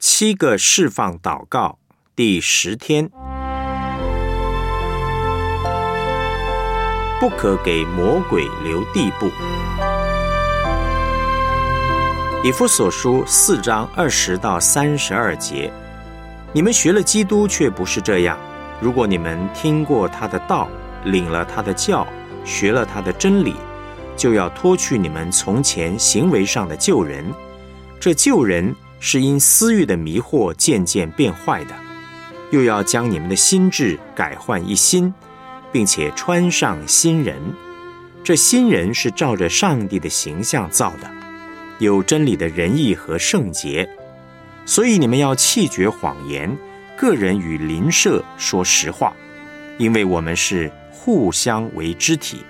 七个释放祷告第十天，不可给魔鬼留地步。以弗所书四章二十到三十二节，你们学了基督，却不是这样。如果你们听过他的道，领了他的教，学了他的真理，就要脱去你们从前行为上的旧人。这旧人。是因私欲的迷惑渐渐变坏的，又要将你们的心智改换一新，并且穿上新人。这新人是照着上帝的形象造的，有真理的仁义和圣洁。所以你们要弃绝谎言，个人与邻舍说实话，因为我们是互相为肢体。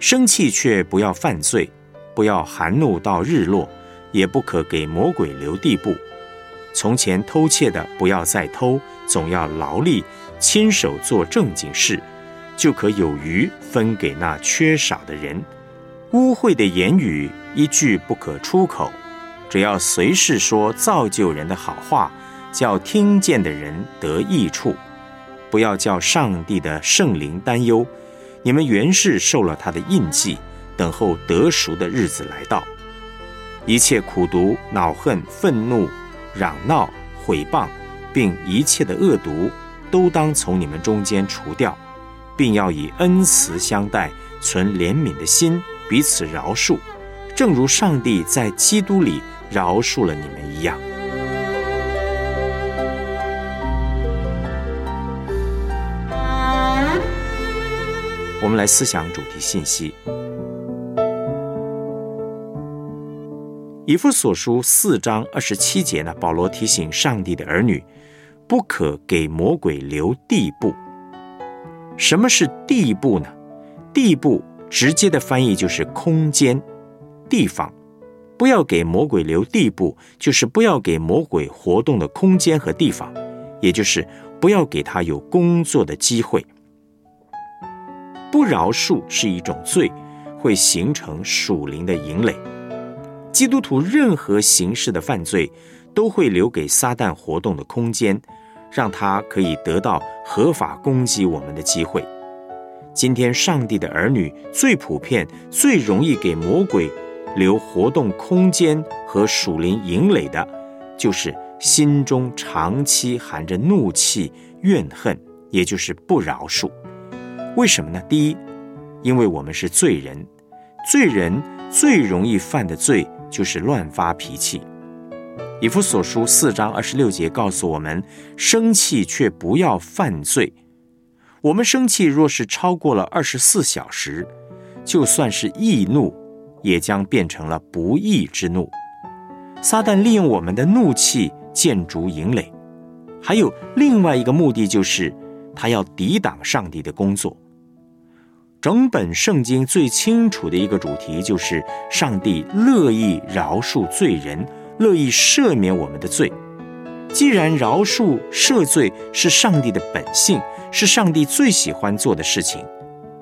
生气却不要犯罪，不要含怒到日落。也不可给魔鬼留地步。从前偷窃的，不要再偷，总要劳力，亲手做正经事，就可有余分给那缺少的人。污秽的言语一句不可出口，只要随时说造就人的好话，叫听见的人得益处。不要叫上帝的圣灵担忧，你们原是受了他的印记，等候得赎的日子来到。一切苦毒、恼恨、愤怒、嚷闹、毁谤，并一切的恶毒，都当从你们中间除掉，并要以恩慈相待，存怜悯的心，彼此饶恕，正如上帝在基督里饶恕了你们一样。我们来思想主题信息。以弗所书四章二十七节呢，保罗提醒上帝的儿女，不可给魔鬼留地步。什么是地步呢？地步直接的翻译就是空间、地方。不要给魔鬼留地步，就是不要给魔鬼活动的空间和地方，也就是不要给他有工作的机会。不饶恕是一种罪，会形成属灵的营垒。基督徒任何形式的犯罪，都会留给撒旦活动的空间，让他可以得到合法攻击我们的机会。今天，上帝的儿女最普遍、最容易给魔鬼留活动空间和属灵营垒的，就是心中长期含着怒气、怨恨，也就是不饶恕。为什么呢？第一，因为我们是罪人，罪人最容易犯的罪。就是乱发脾气。以弗所书四章二十六节告诉我们：生气却不要犯罪。我们生气若是超过了二十四小时，就算是易怒，也将变成了不义之怒。撒旦利用我们的怒气建筑营垒，还有另外一个目的，就是他要抵挡上帝的工作。整本圣经最清楚的一个主题就是，上帝乐意饶恕罪人，乐意赦免我们的罪。既然饶恕赦罪是上帝的本性，是上帝最喜欢做的事情，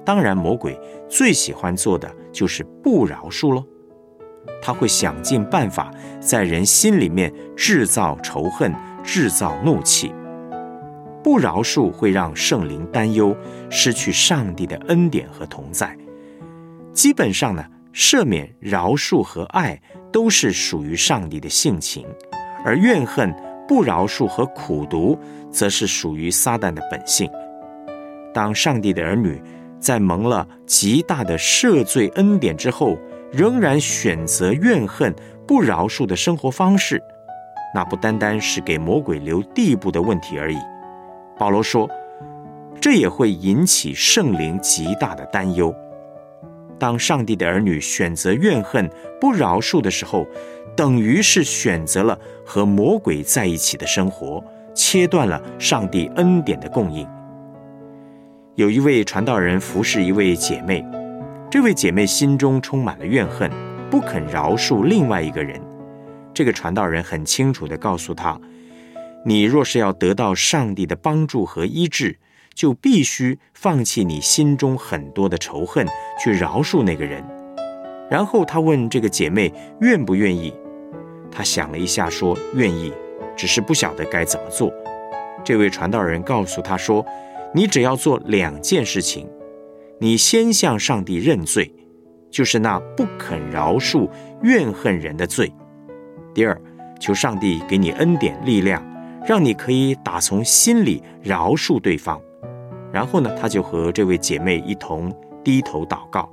当然魔鬼最喜欢做的就是不饶恕喽。他会想尽办法在人心里面制造仇恨，制造怒气。不饶恕会让圣灵担忧，失去上帝的恩典和同在。基本上呢，赦免、饶恕和爱都是属于上帝的性情，而怨恨、不饶恕和苦毒，则是属于撒旦的本性。当上帝的儿女在蒙了极大的赦罪恩典之后，仍然选择怨恨、不饶恕的生活方式，那不单单是给魔鬼留地步的问题而已。保罗说：“这也会引起圣灵极大的担忧。当上帝的儿女选择怨恨、不饶恕的时候，等于是选择了和魔鬼在一起的生活，切断了上帝恩典的供应。”有一位传道人服侍一位姐妹，这位姐妹心中充满了怨恨，不肯饶恕另外一个人。这个传道人很清楚地告诉她。你若是要得到上帝的帮助和医治，就必须放弃你心中很多的仇恨，去饶恕那个人。然后他问这个姐妹愿不愿意，她想了一下，说愿意。只是不晓得该怎么做。这位传道人告诉他说：“你只要做两件事情，你先向上帝认罪，就是那不肯饶恕怨恨人的罪；第二，求上帝给你恩典力量，让你可以打从心里饶恕对方。”然后呢，他就和这位姐妹一同低头祷告。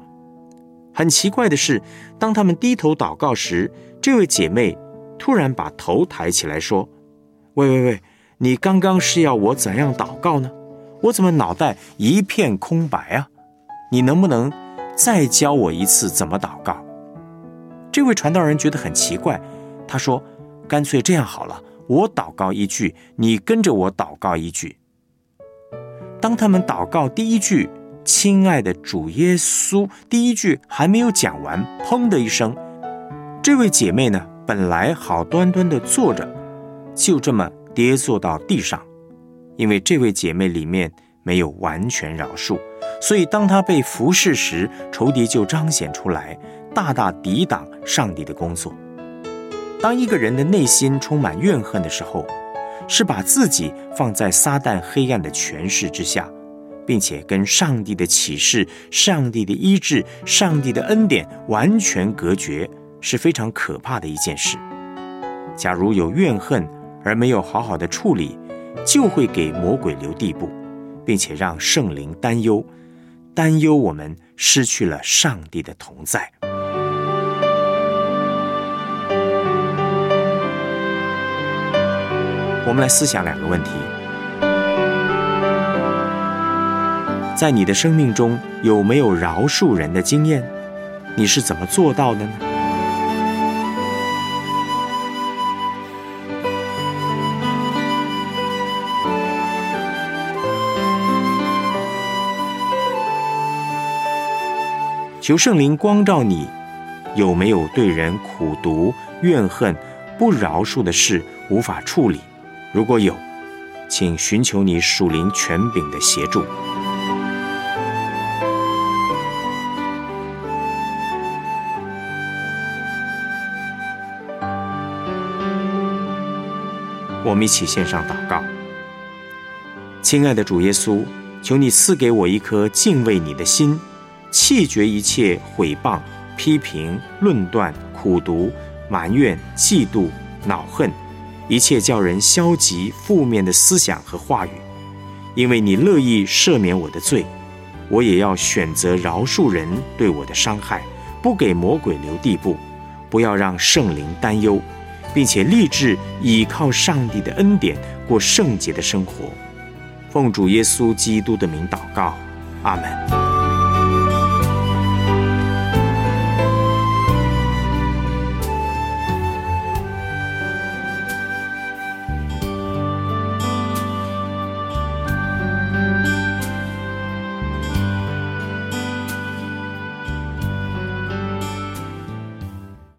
很奇怪的是，当他们低头祷告时，这位姐妹突然把头抬起来说：“喂喂喂！”你刚刚是要我怎样祷告呢？我怎么脑袋一片空白啊？你能不能再教我一次怎么祷告？这位传道人觉得很奇怪，他说：“干脆这样好了，我祷告一句，你跟着我祷告一句。”当他们祷告第一句“亲爱的主耶稣”，第一句还没有讲完，砰的一声，这位姐妹呢，本来好端端的坐着，就这么。跌坐到地上，因为这位姐妹里面没有完全饶恕，所以当她被服侍时，仇敌就彰显出来，大大抵挡上帝的工作。当一个人的内心充满怨恨的时候，是把自己放在撒旦黑暗的权势之下，并且跟上帝的启示、上帝的医治、上帝的恩典完全隔绝，是非常可怕的一件事。假如有怨恨，而没有好好的处理，就会给魔鬼留地步，并且让圣灵担忧，担忧我们失去了上帝的同在。我们来思想两个问题：在你的生命中有没有饶恕人的经验？你是怎么做到的呢？求圣灵光照你，有没有对人苦毒、怨恨、不饶恕的事无法处理？如果有，请寻求你属灵权柄的协助。我们一起献上祷告，亲爱的主耶稣，求你赐给我一颗敬畏你的心。弃绝一切毁谤、批评、论断、苦读、埋怨、嫉妒、恼恨，一切叫人消极、负面的思想和话语。因为你乐意赦免我的罪，我也要选择饶恕人对我的伤害，不给魔鬼留地步，不要让圣灵担忧，并且立志倚靠上帝的恩典过圣洁的生活。奉主耶稣基督的名祷告，阿门。